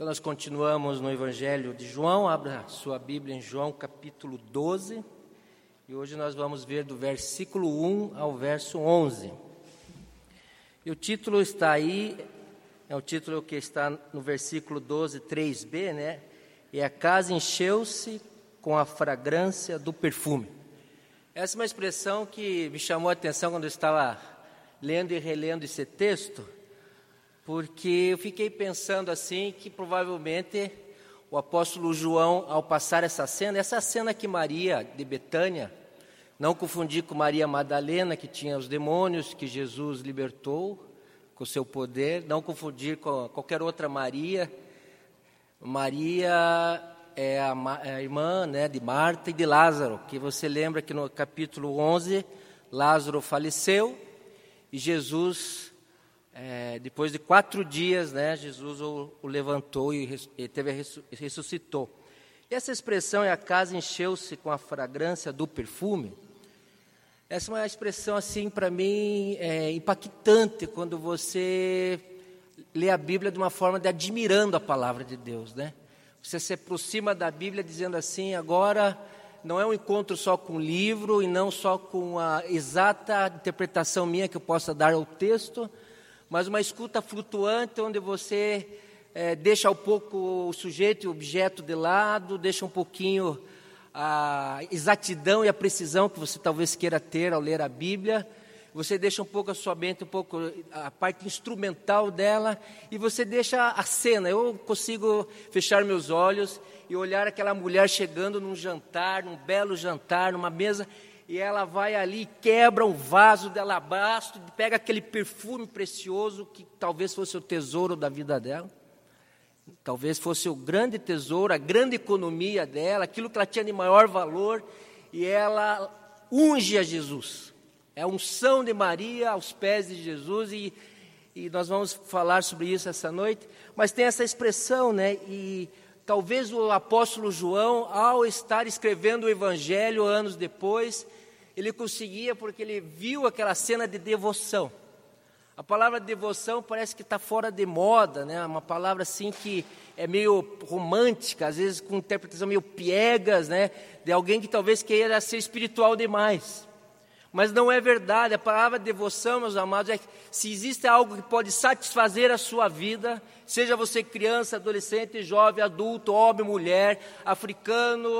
Então nós continuamos no Evangelho de João, abra sua Bíblia em João capítulo 12, e hoje nós vamos ver do versículo 1 ao verso 11. E o título está aí, é o título que está no versículo 12, 3b, né? E a casa encheu-se com a fragrância do perfume. Essa é uma expressão que me chamou a atenção quando eu estava lendo e relendo esse texto porque eu fiquei pensando assim que provavelmente o apóstolo João, ao passar essa cena, essa cena que Maria de Betânia, não confundir com Maria Madalena, que tinha os demônios que Jesus libertou com o seu poder, não confundir com qualquer outra Maria. Maria é a, é a irmã né, de Marta e de Lázaro, que você lembra que no capítulo 11, Lázaro faleceu e Jesus é, depois de quatro dias, né, Jesus o, o levantou e, e teve ressuscitou. E essa expressão, é a casa encheu-se com a fragrância do perfume, essa é uma expressão, assim, para mim, é, impactante quando você lê a Bíblia de uma forma de admirando a palavra de Deus, né? Você se aproxima da Bíblia dizendo assim, agora não é um encontro só com o livro e não só com a exata interpretação minha que eu possa dar ao texto, mas uma escuta flutuante onde você é, deixa um pouco o sujeito e o objeto de lado, deixa um pouquinho a exatidão e a precisão que você talvez queira ter ao ler a Bíblia. Você deixa um pouco a sua mente, um pouco a parte instrumental dela, e você deixa a cena. Eu consigo fechar meus olhos e olhar aquela mulher chegando num jantar, num belo jantar, numa mesa, e ela vai ali, quebra um vaso de alabastro, pega aquele perfume precioso que talvez fosse o tesouro da vida dela, talvez fosse o grande tesouro, a grande economia dela, aquilo que ela tinha de maior valor, e ela unge a Jesus. É a unção de Maria aos pés de Jesus, e, e nós vamos falar sobre isso essa noite, mas tem essa expressão, né? E talvez o apóstolo João, ao estar escrevendo o evangelho anos depois, ele conseguia porque ele viu aquela cena de devoção. A palavra devoção parece que está fora de moda, né? Uma palavra assim que é meio romântica, às vezes com interpretação meio piegas, né? De alguém que talvez queira ser espiritual demais. Mas não é verdade. A palavra devoção, meus amados, é que se existe algo que pode satisfazer a sua vida, seja você criança, adolescente, jovem, adulto, homem, mulher, africano,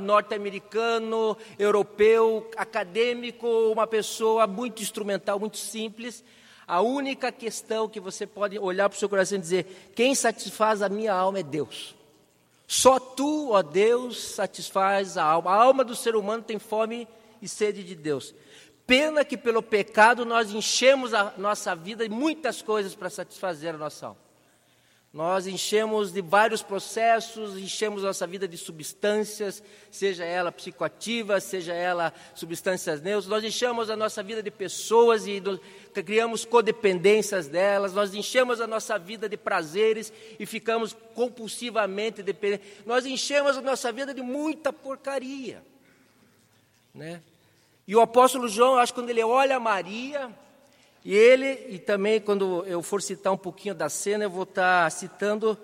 norte-americano, europeu, acadêmico, uma pessoa muito instrumental, muito simples, a única questão que você pode olhar para o seu coração e dizer: quem satisfaz a minha alma é Deus. Só tu, ó Deus, satisfaz a alma. A alma do ser humano tem fome e sede de Deus. Pena que pelo pecado nós enchemos a nossa vida de muitas coisas para satisfazer a nossa alma. Nós enchemos de vários processos, enchemos nossa vida de substâncias, seja ela psicoativa, seja ela substâncias neutras. Nós enchemos a nossa vida de pessoas e do, criamos codependências delas. Nós enchemos a nossa vida de prazeres e ficamos compulsivamente dependentes. Nós enchemos a nossa vida de muita porcaria, né? E o apóstolo João, eu acho que quando ele olha Maria, e ele, e também quando eu for citar um pouquinho da cena, eu vou estar citando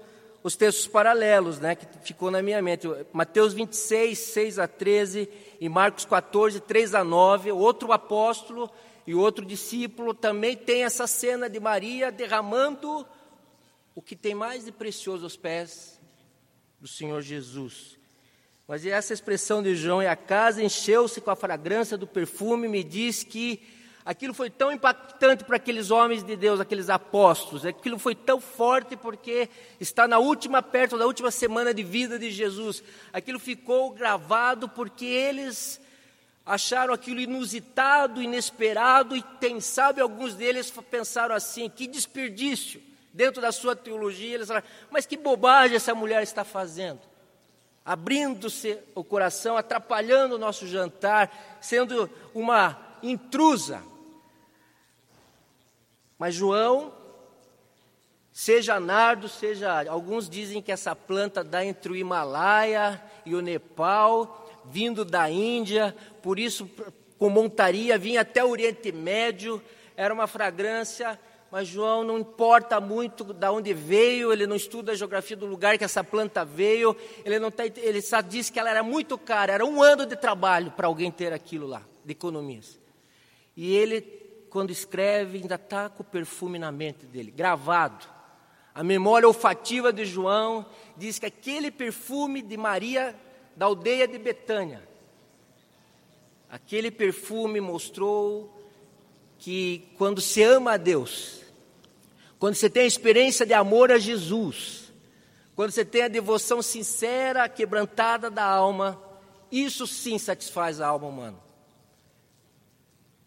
os textos paralelos, né, que ficou na minha mente. Mateus 26, 6 a 13, e Marcos 14, 3 a 9. Outro apóstolo e outro discípulo também tem essa cena de Maria derramando o que tem mais de precioso aos pés do Senhor Jesus. Mas essa expressão de João, e a casa encheu-se com a fragrância do perfume, me diz que aquilo foi tão impactante para aqueles homens de Deus, aqueles apóstolos, aquilo foi tão forte porque está na última, perto da última semana de vida de Jesus. Aquilo ficou gravado porque eles acharam aquilo inusitado, inesperado, e quem sabe alguns deles pensaram assim: que desperdício, dentro da sua teologia, eles falaram, mas que bobagem essa mulher está fazendo abrindo-se o coração, atrapalhando o nosso jantar, sendo uma intrusa. Mas João, seja nardo, seja. Alguns dizem que essa planta dá entre o Himalaia e o Nepal, vindo da Índia, por isso, com montaria, vinha até o Oriente Médio, era uma fragrância mas João não importa muito de onde veio, ele não estuda a geografia do lugar que essa planta veio, ele, não tá, ele só diz que ela era muito cara, era um ano de trabalho para alguém ter aquilo lá, de economias. E ele, quando escreve, ainda está com o perfume na mente dele, gravado. A memória olfativa de João diz que aquele perfume de Maria da aldeia de Betânia, aquele perfume mostrou que quando se ama a Deus, quando você tem a experiência de amor a Jesus, quando você tem a devoção sincera, quebrantada da alma, isso sim satisfaz a alma humana.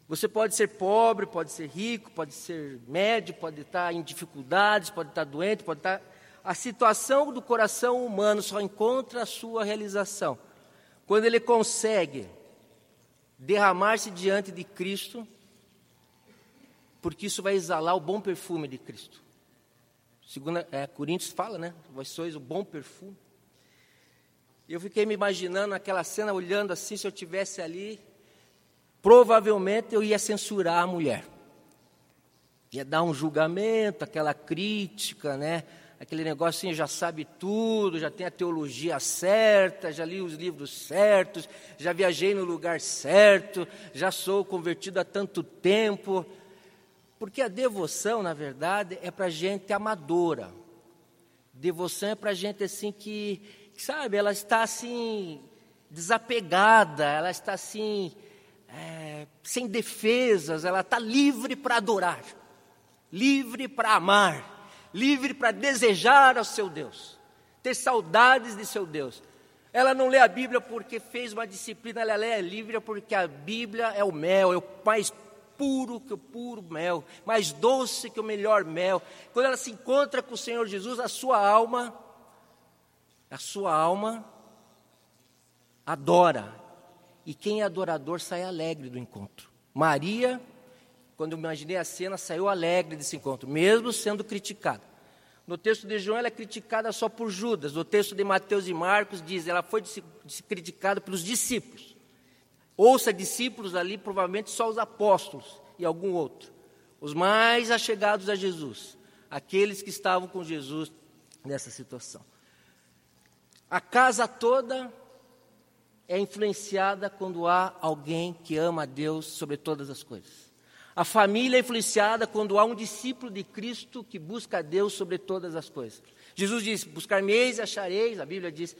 Você pode ser pobre, pode ser rico, pode ser médio, pode estar em dificuldades, pode estar doente, pode estar. A situação do coração humano só encontra a sua realização quando ele consegue derramar-se diante de Cristo porque isso vai exalar o bom perfume de Cristo. Segunda, é, Coríntios fala, né? Vós sois o bom perfume. Eu fiquei me imaginando aquela cena, olhando assim, se eu tivesse ali, provavelmente eu ia censurar a mulher. Ia dar um julgamento, aquela crítica, né? Aquele negocinho já sabe tudo, já tem a teologia certa, já li os livros certos, já viajei no lugar certo, já sou convertido há tanto tempo. Porque a devoção, na verdade, é para gente amadora. Devoção é para gente assim que, sabe, ela está assim, desapegada, ela está assim, é, sem defesas, ela está livre para adorar, livre para amar, livre para desejar ao seu Deus, ter saudades de seu Deus. Ela não lê a Bíblia porque fez uma disciplina, ela lê a Bíblia porque a Bíblia é o mel, é o mais puro que o puro mel, mais doce que o melhor mel. Quando ela se encontra com o Senhor Jesus, a sua alma, a sua alma adora. E quem é adorador sai alegre do encontro. Maria, quando eu imaginei a cena, saiu alegre desse encontro, mesmo sendo criticada. No texto de João, ela é criticada só por Judas. No texto de Mateus e Marcos, diz ela foi criticada pelos discípulos. Ouça discípulos ali, provavelmente só os apóstolos e algum outro. Os mais achegados a Jesus, aqueles que estavam com Jesus nessa situação. A casa toda é influenciada quando há alguém que ama a Deus sobre todas as coisas. A família é influenciada quando há um discípulo de Cristo que busca a Deus sobre todas as coisas. Jesus diz: Buscar-me-eis e achareis, a Bíblia diz: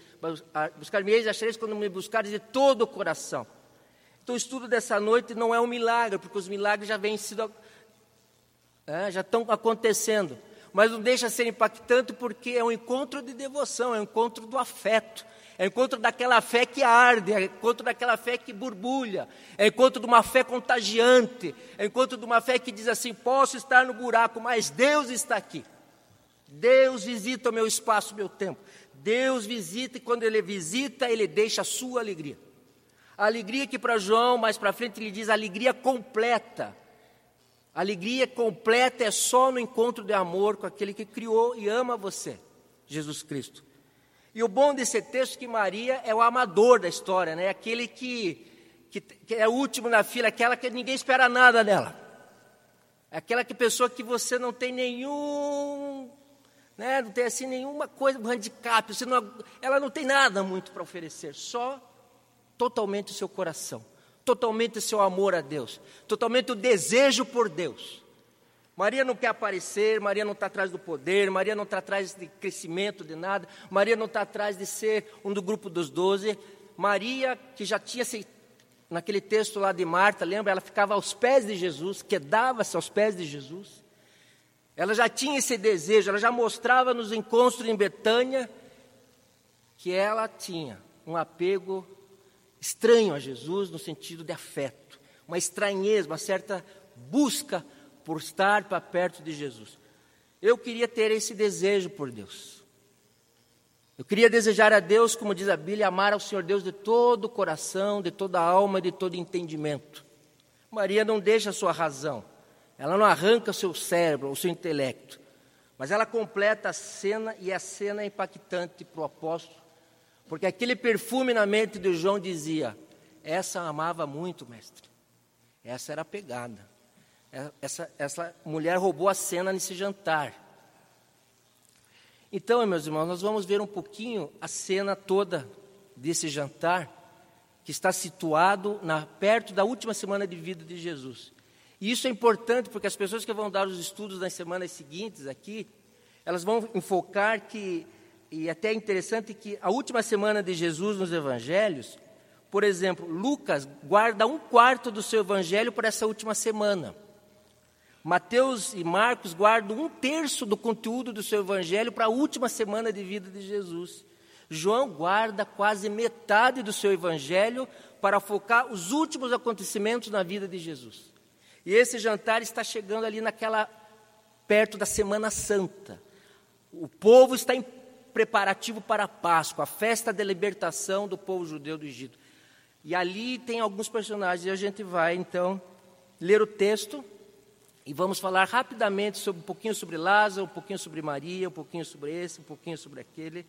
Buscar-me-eis e achareis quando me buscares de todo o coração. Então, o estudo dessa noite não é um milagre, porque os milagres já vêm sido, é, já estão acontecendo. Mas não deixa ser impactante porque é um encontro de devoção, é um encontro do afeto, é um encontro daquela fé que arde, é um encontro daquela fé que borbulha, é um encontro de uma fé contagiante, é um encontro de uma fé que diz assim: posso estar no buraco, mas Deus está aqui. Deus visita o meu espaço, o meu tempo. Deus visita e quando Ele visita, Ele deixa a sua alegria. A alegria que para João, mais para frente, ele diz alegria completa. A alegria completa é só no encontro de amor com aquele que criou e ama você, Jesus Cristo. E o bom desse texto é que Maria é o amador da história, né? aquele que, que, que é o último na fila, aquela que ninguém espera nada dela. É aquela que pessoa que você não tem nenhum, né, não tem assim nenhuma coisa, um handicap, não, ela não tem nada muito para oferecer, só totalmente o seu coração, totalmente o seu amor a Deus, totalmente o desejo por Deus. Maria não quer aparecer, Maria não está atrás do poder, Maria não está atrás de crescimento de nada, Maria não está atrás de ser um do grupo dos doze. Maria, que já tinha se, naquele texto lá de Marta, lembra? Ela ficava aos pés de Jesus, quedava-se aos pés de Jesus. Ela já tinha esse desejo, ela já mostrava nos encontros em Betânia que ela tinha um apego estranho a Jesus no sentido de afeto, uma estranheza, uma certa busca por estar para perto de Jesus. Eu queria ter esse desejo por Deus. Eu queria desejar a Deus, como diz a Bíblia, amar ao Senhor Deus de todo o coração, de toda a alma, de todo entendimento. Maria não deixa a sua razão, ela não arranca o seu cérebro, o seu intelecto, mas ela completa a cena e a cena é impactante para o apóstolo porque aquele perfume na mente de João dizia: Essa amava muito, mestre. Essa era pegada. É, essa, essa mulher roubou a cena nesse jantar. Então, meus irmãos, nós vamos ver um pouquinho a cena toda desse jantar, que está situado na, perto da última semana de vida de Jesus. E isso é importante porque as pessoas que vão dar os estudos nas semanas seguintes aqui, elas vão enfocar que, e até é interessante que a última semana de Jesus nos evangelhos, por exemplo, Lucas guarda um quarto do seu evangelho para essa última semana. Mateus e Marcos guardam um terço do conteúdo do seu evangelho para a última semana de vida de Jesus. João guarda quase metade do seu evangelho para focar os últimos acontecimentos na vida de Jesus. E esse jantar está chegando ali naquela perto da Semana Santa. O povo está em preparativo para a Páscoa, a festa da libertação do povo judeu do Egito. E ali tem alguns personagens, e a gente vai então ler o texto e vamos falar rapidamente sobre um pouquinho sobre Lázaro, um pouquinho sobre Maria, um pouquinho sobre esse, um pouquinho sobre aquele.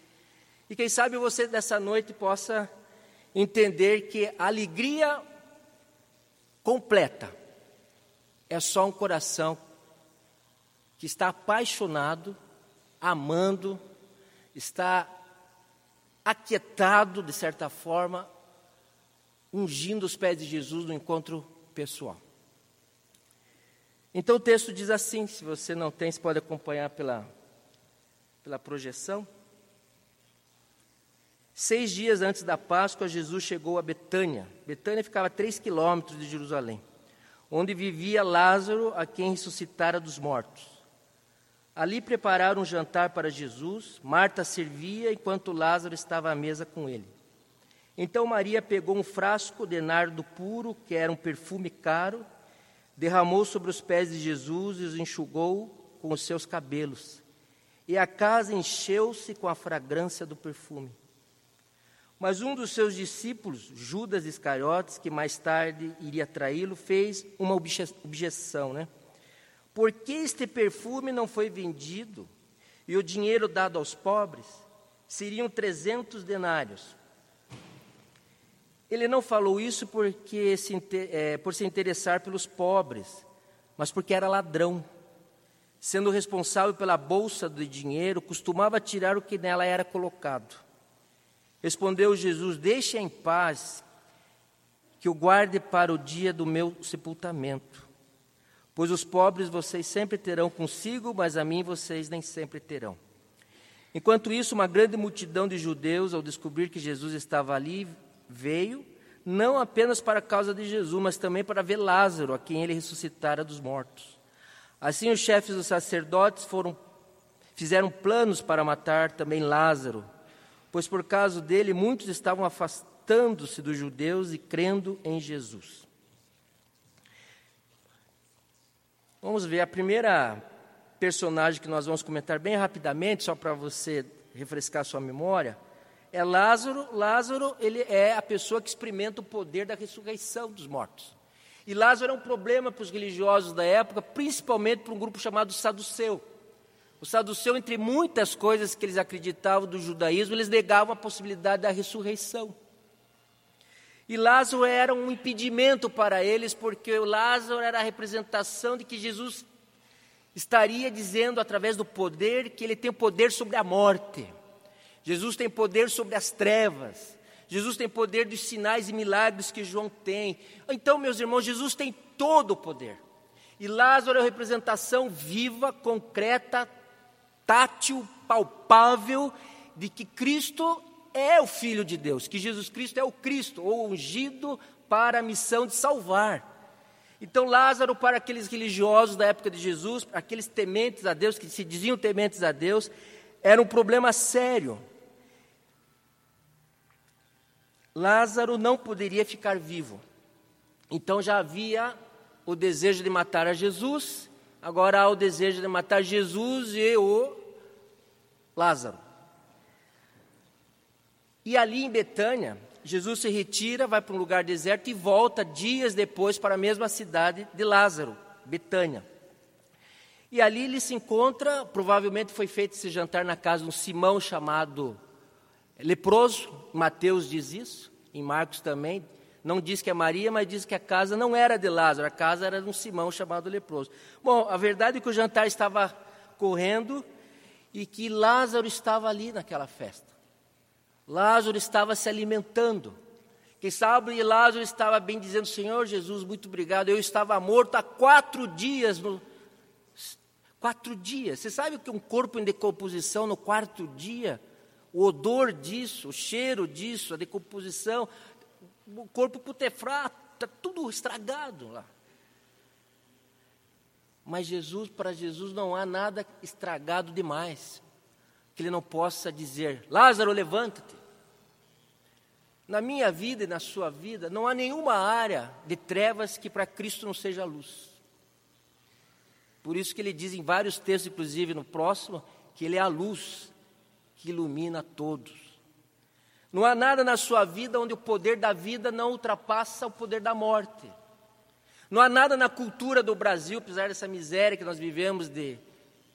E quem sabe você dessa noite possa entender que a alegria completa é só um coração que está apaixonado, amando, está aquietado, de certa forma, ungindo os pés de Jesus no encontro pessoal. Então o texto diz assim: se você não tem, você pode acompanhar pela, pela projeção. Seis dias antes da Páscoa, Jesus chegou a Betânia. Betânia ficava a três quilômetros de Jerusalém, onde vivia Lázaro, a quem ressuscitara dos mortos. Ali prepararam um jantar para Jesus. Marta servia enquanto Lázaro estava à mesa com ele. Então Maria pegou um frasco de nardo puro, que era um perfume caro, derramou sobre os pés de Jesus e os enxugou com os seus cabelos. E a casa encheu-se com a fragrância do perfume. Mas um dos seus discípulos, Judas Iscariotes, que mais tarde iria traí-lo, fez uma objeção, né? Por que este perfume não foi vendido e o dinheiro dado aos pobres? Seriam 300 denários. Ele não falou isso porque se, é, por se interessar pelos pobres, mas porque era ladrão. Sendo responsável pela bolsa de dinheiro, costumava tirar o que nela era colocado. Respondeu Jesus: Deixe em paz, que o guarde para o dia do meu sepultamento. Pois os pobres vocês sempre terão consigo, mas a mim vocês nem sempre terão. Enquanto isso, uma grande multidão de judeus, ao descobrir que Jesus estava ali, veio, não apenas para a causa de Jesus, mas também para ver Lázaro, a quem ele ressuscitara dos mortos. Assim, os chefes dos sacerdotes foram, fizeram planos para matar também Lázaro pois por causa dele muitos estavam afastando-se dos judeus e crendo em Jesus. Vamos ver a primeira personagem que nós vamos comentar bem rapidamente, só para você refrescar sua memória, é Lázaro. Lázaro, ele é a pessoa que experimenta o poder da ressurreição dos mortos. E Lázaro é um problema para os religiosos da época, principalmente para um grupo chamado Saduceu. O saduceu, entre muitas coisas que eles acreditavam do judaísmo, eles negavam a possibilidade da ressurreição. E Lázaro era um impedimento para eles, porque Lázaro era a representação de que Jesus estaria dizendo através do poder que ele tem poder sobre a morte. Jesus tem poder sobre as trevas. Jesus tem poder dos sinais e milagres que João tem. Então, meus irmãos, Jesus tem todo o poder. E Lázaro é a representação viva, concreta, tátil, palpável, de que Cristo é o Filho de Deus, que Jesus Cristo é o Cristo, ou ungido para a missão de salvar. Então, Lázaro, para aqueles religiosos da época de Jesus, aqueles tementes a Deus, que se diziam tementes a Deus, era um problema sério. Lázaro não poderia ficar vivo. Então já havia o desejo de matar a Jesus, agora há o desejo de matar Jesus e o Lázaro. E ali em Betânia, Jesus se retira, vai para um lugar deserto e volta dias depois para a mesma cidade de Lázaro, Betânia. E ali ele se encontra, provavelmente foi feito esse jantar na casa de um Simão chamado leproso, Mateus diz isso, em Marcos também, Não diz que é Maria, mas diz que a casa não era de Lázaro, a casa era de um Simão chamado leproso. Bom, a verdade é que o jantar estava correndo e que Lázaro estava ali naquela festa. Lázaro estava se alimentando. Quem sabe Lázaro estava bem dizendo: Senhor Jesus, muito obrigado. Eu estava morto há quatro dias. No... Quatro dias. Você sabe que um corpo em decomposição no quarto dia, o odor disso, o cheiro disso, a decomposição, o corpo putefrato, está tudo estragado lá. Mas Jesus, para Jesus não há nada estragado demais, que ele não possa dizer: Lázaro, levanta-te. Na minha vida e na sua vida, não há nenhuma área de trevas que para Cristo não seja luz. Por isso que ele diz em vários textos, inclusive no próximo, que ele é a luz que ilumina todos. Não há nada na sua vida onde o poder da vida não ultrapassa o poder da morte. Não há nada na cultura do Brasil, apesar dessa miséria que nós vivemos de,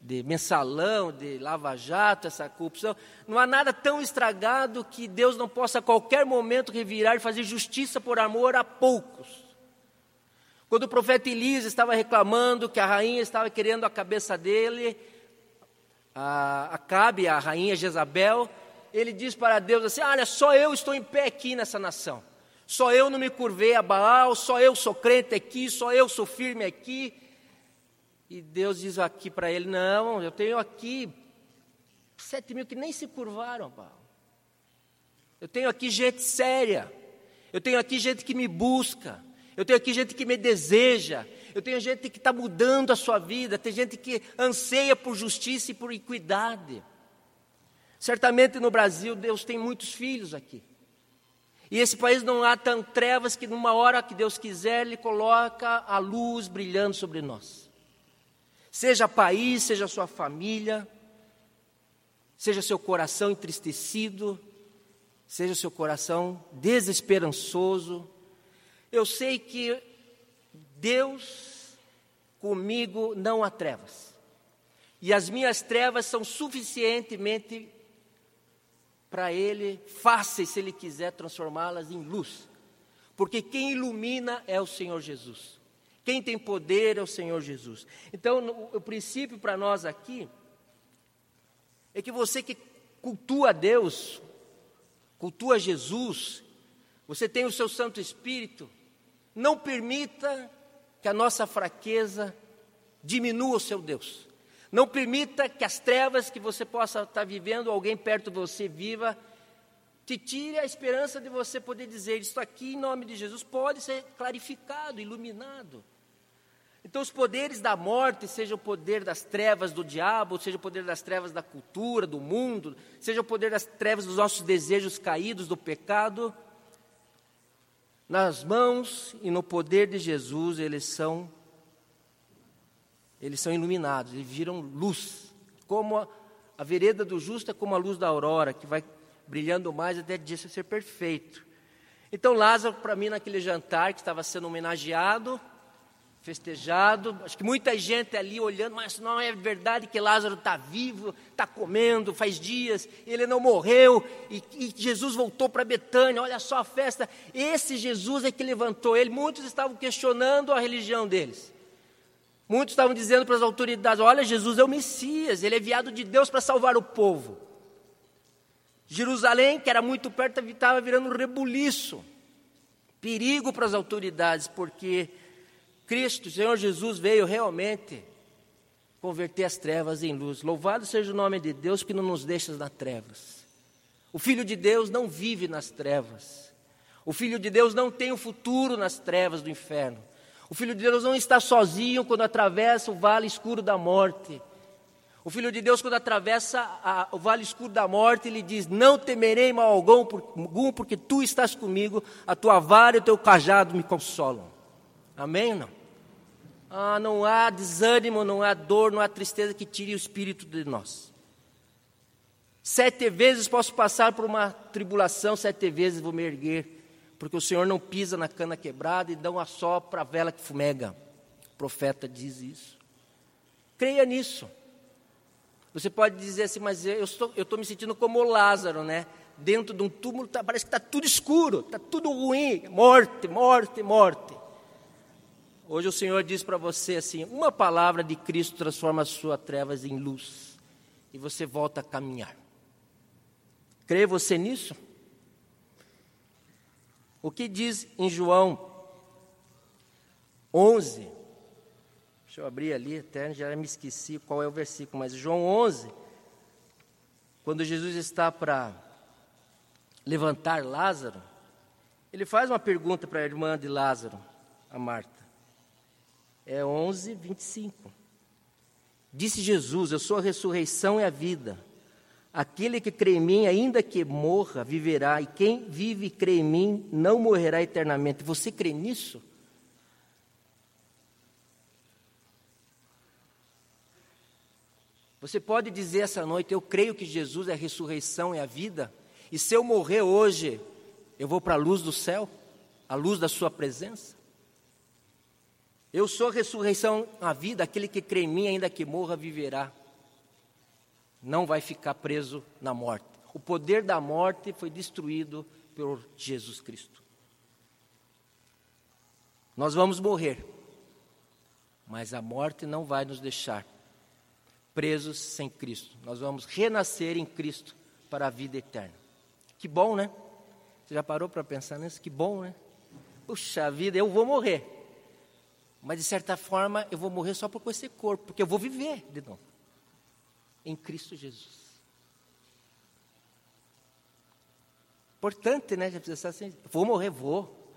de mensalão, de lava-jato, essa corrupção, não há nada tão estragado que Deus não possa a qualquer momento revirar e fazer justiça por amor a poucos. Quando o profeta Elisa estava reclamando que a rainha estava querendo a cabeça dele, a Acabe, a rainha Jezabel, ele diz para Deus assim: Olha, só eu estou em pé aqui nessa nação. Só eu não me curvei a Baal, só eu sou crente aqui, só eu sou firme aqui. E Deus diz aqui para ele: Não, eu tenho aqui sete mil que nem se curvaram Baal. Eu tenho aqui gente séria. Eu tenho aqui gente que me busca. Eu tenho aqui gente que me deseja. Eu tenho gente que está mudando a sua vida. Tem gente que anseia por justiça e por equidade. Certamente no Brasil, Deus tem muitos filhos aqui. E esse país não há tão trevas que numa hora que Deus quiser, Ele coloca a luz brilhando sobre nós. Seja país, seja sua família, seja seu coração entristecido, seja seu coração desesperançoso. Eu sei que Deus comigo não há trevas. E as minhas trevas são suficientemente para Ele fáceis se Ele quiser transformá-las em luz. Porque quem ilumina é o Senhor Jesus. Quem tem poder é o Senhor Jesus. Então, o, princípio para nós aqui é que você que cultua Deus, cultua Jesus, você tem o seu Santo Espírito, não permita que a nossa fraqueza diminua o seu Deus. Não permita que as trevas que você possa estar vivendo, alguém perto de você viva, te tire a esperança de você poder dizer: Isso aqui, em nome de Jesus, pode ser clarificado, iluminado. Então, os poderes da morte, seja o poder das trevas do diabo, seja o poder das trevas da cultura, do mundo, seja o poder das trevas dos nossos desejos caídos, do pecado, nas mãos e no poder de Jesus, eles são eles são iluminados, eles viram luz, como a, a vereda do justo é como a luz da aurora, que vai brilhando mais até dia ser perfeito. Então Lázaro, para mim, naquele jantar que estava sendo homenageado, festejado, acho que muita gente ali olhando, mas não é verdade que Lázaro está vivo, está comendo, faz dias, ele não morreu, e, e Jesus voltou para Betânia, olha só a festa, esse Jesus é que levantou ele, muitos estavam questionando a religião deles. Muitos estavam dizendo para as autoridades: olha, Jesus é o Messias, ele é enviado de Deus para salvar o povo. Jerusalém, que era muito perto, estava virando um rebuliço. Perigo para as autoridades, porque Cristo, Senhor Jesus, veio realmente converter as trevas em luz. Louvado seja o nome de Deus que não nos deixa nas trevas. O Filho de Deus não vive nas trevas. O Filho de Deus não tem o um futuro nas trevas do inferno. O Filho de Deus não está sozinho quando atravessa o vale escuro da morte. O Filho de Deus, quando atravessa a, o vale escuro da morte, ele diz: Não temerei mal algum, porque tu estás comigo, a tua vara e o teu cajado me consolam. Amém ou não? Ah, não há desânimo, não há dor, não há tristeza que tire o espírito de nós. Sete vezes posso passar por uma tribulação, sete vezes vou me erguer porque o Senhor não pisa na cana quebrada e não assopra a vela que fumega. O profeta diz isso. Creia nisso. Você pode dizer assim, mas eu estou, eu estou me sentindo como Lázaro, né? dentro de um túmulo, tá, parece que está tudo escuro, está tudo ruim, morte, morte, morte. Hoje o Senhor diz para você assim: uma palavra de Cristo transforma as suas trevas em luz, e você volta a caminhar. Crê você nisso? O que diz em João 11? Deixa eu abrir ali, até já me esqueci qual é o versículo, mas João 11, quando Jesus está para levantar Lázaro, ele faz uma pergunta para a irmã de Lázaro, a Marta. É 11, 25. Disse Jesus: Eu sou a ressurreição e a vida. Aquele que crê em mim, ainda que morra, viverá, e quem vive e crê em mim não morrerá eternamente. Você crê nisso? Você pode dizer essa noite: Eu creio que Jesus é a ressurreição e a vida, e se eu morrer hoje, eu vou para a luz do céu, a luz da Sua presença? Eu sou a ressurreição, a vida, aquele que crê em mim, ainda que morra, viverá não vai ficar preso na morte. O poder da morte foi destruído por Jesus Cristo. Nós vamos morrer, mas a morte não vai nos deixar presos sem Cristo. Nós vamos renascer em Cristo para a vida eterna. Que bom, né? Você já parou para pensar nisso? Que bom, né? Puxa vida, eu vou morrer. Mas de certa forma eu vou morrer só por esse corpo, porque eu vou viver de novo em Cristo Jesus. Importante, né? Já precisa assim, vou morrer, vou,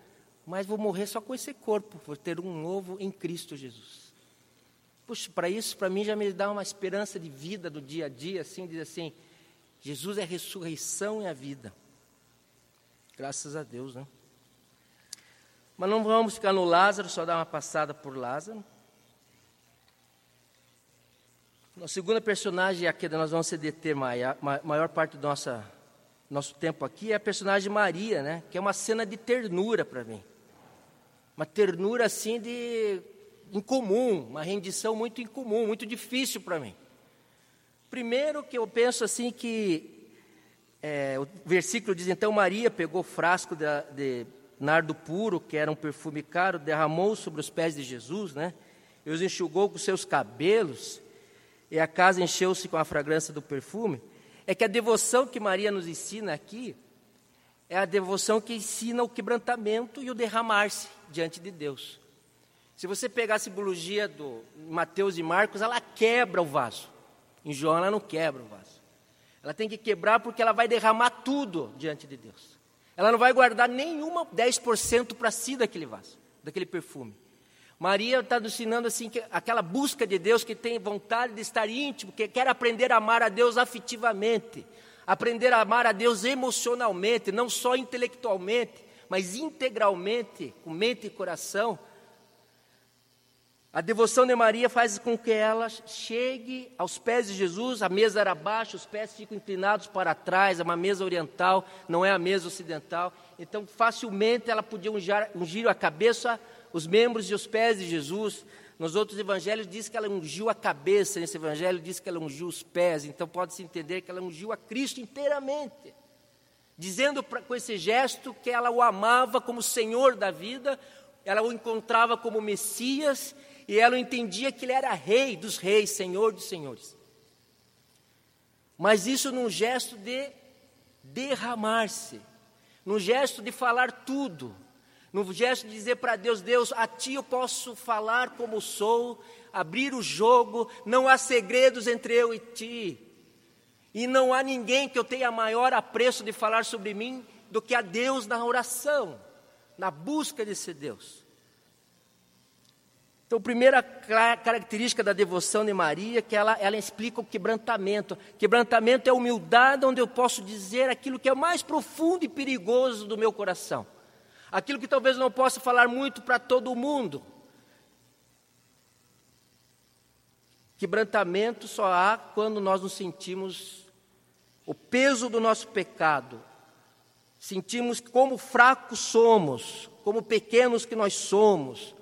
mas vou morrer só com esse corpo, vou ter um novo em Cristo Jesus. Puxa, para isso, para mim já me dá uma esperança de vida do dia a dia, assim, diz assim, Jesus é a ressurreição e a vida. Graças a Deus, né? Mas não vamos ficar no Lázaro, só dar uma passada por Lázaro. A segunda personagem aqui nós vamos se deter maior, maior parte do nossa, nosso tempo aqui é a personagem Maria, né? Que é uma cena de ternura para mim. Uma ternura assim de incomum, uma rendição muito incomum, muito difícil para mim. Primeiro que eu penso assim que é, o versículo diz então Maria pegou o frasco de, de nardo puro, que era um perfume caro, derramou sobre os pés de Jesus, né? E os enxugou com seus cabelos e a casa encheu-se com a fragrância do perfume, é que a devoção que Maria nos ensina aqui é a devoção que ensina o quebrantamento e o derramar-se diante de Deus. Se você pegar a simbologia do Mateus e Marcos, ela quebra o vaso. Em João ela não quebra o vaso. Ela tem que quebrar porque ela vai derramar tudo diante de Deus. Ela não vai guardar nenhuma 10% para si daquele vaso, daquele perfume. Maria está ensinando assim, que aquela busca de Deus que tem vontade de estar íntimo, que quer aprender a amar a Deus afetivamente, aprender a amar a Deus emocionalmente, não só intelectualmente, mas integralmente, com mente e coração. A devoção de Maria faz com que ela chegue aos pés de Jesus, a mesa era baixa, os pés ficam inclinados para trás, é uma mesa oriental, não é a mesa ocidental. Então, facilmente ela podia ungir, ungir a cabeça os membros e os pés de Jesus. Nos outros evangelhos diz que ela ungiu a cabeça, nesse evangelho diz que ela ungiu os pés, então pode-se entender que ela ungiu a Cristo inteiramente, dizendo pra, com esse gesto que ela o amava como Senhor da vida, ela o encontrava como Messias e ela entendia que ele era Rei dos Reis, Senhor dos Senhores. Mas isso num gesto de derramar-se, num gesto de falar tudo no gesto de dizer para Deus: Deus, a Ti eu posso falar como sou, abrir o jogo, não há segredos entre eu e Ti. E não há ninguém que eu tenha maior apreço de falar sobre mim do que a Deus na oração, na busca desse Deus. Então, a primeira característica da devoção de Maria é que ela, ela explica o quebrantamento. Quebrantamento é humildade, onde eu posso dizer aquilo que é mais profundo e perigoso do meu coração aquilo que talvez não possa falar muito para todo mundo. Quebrantamento só há quando nós nos sentimos o peso do nosso pecado, sentimos como fracos somos, como pequenos que nós somos.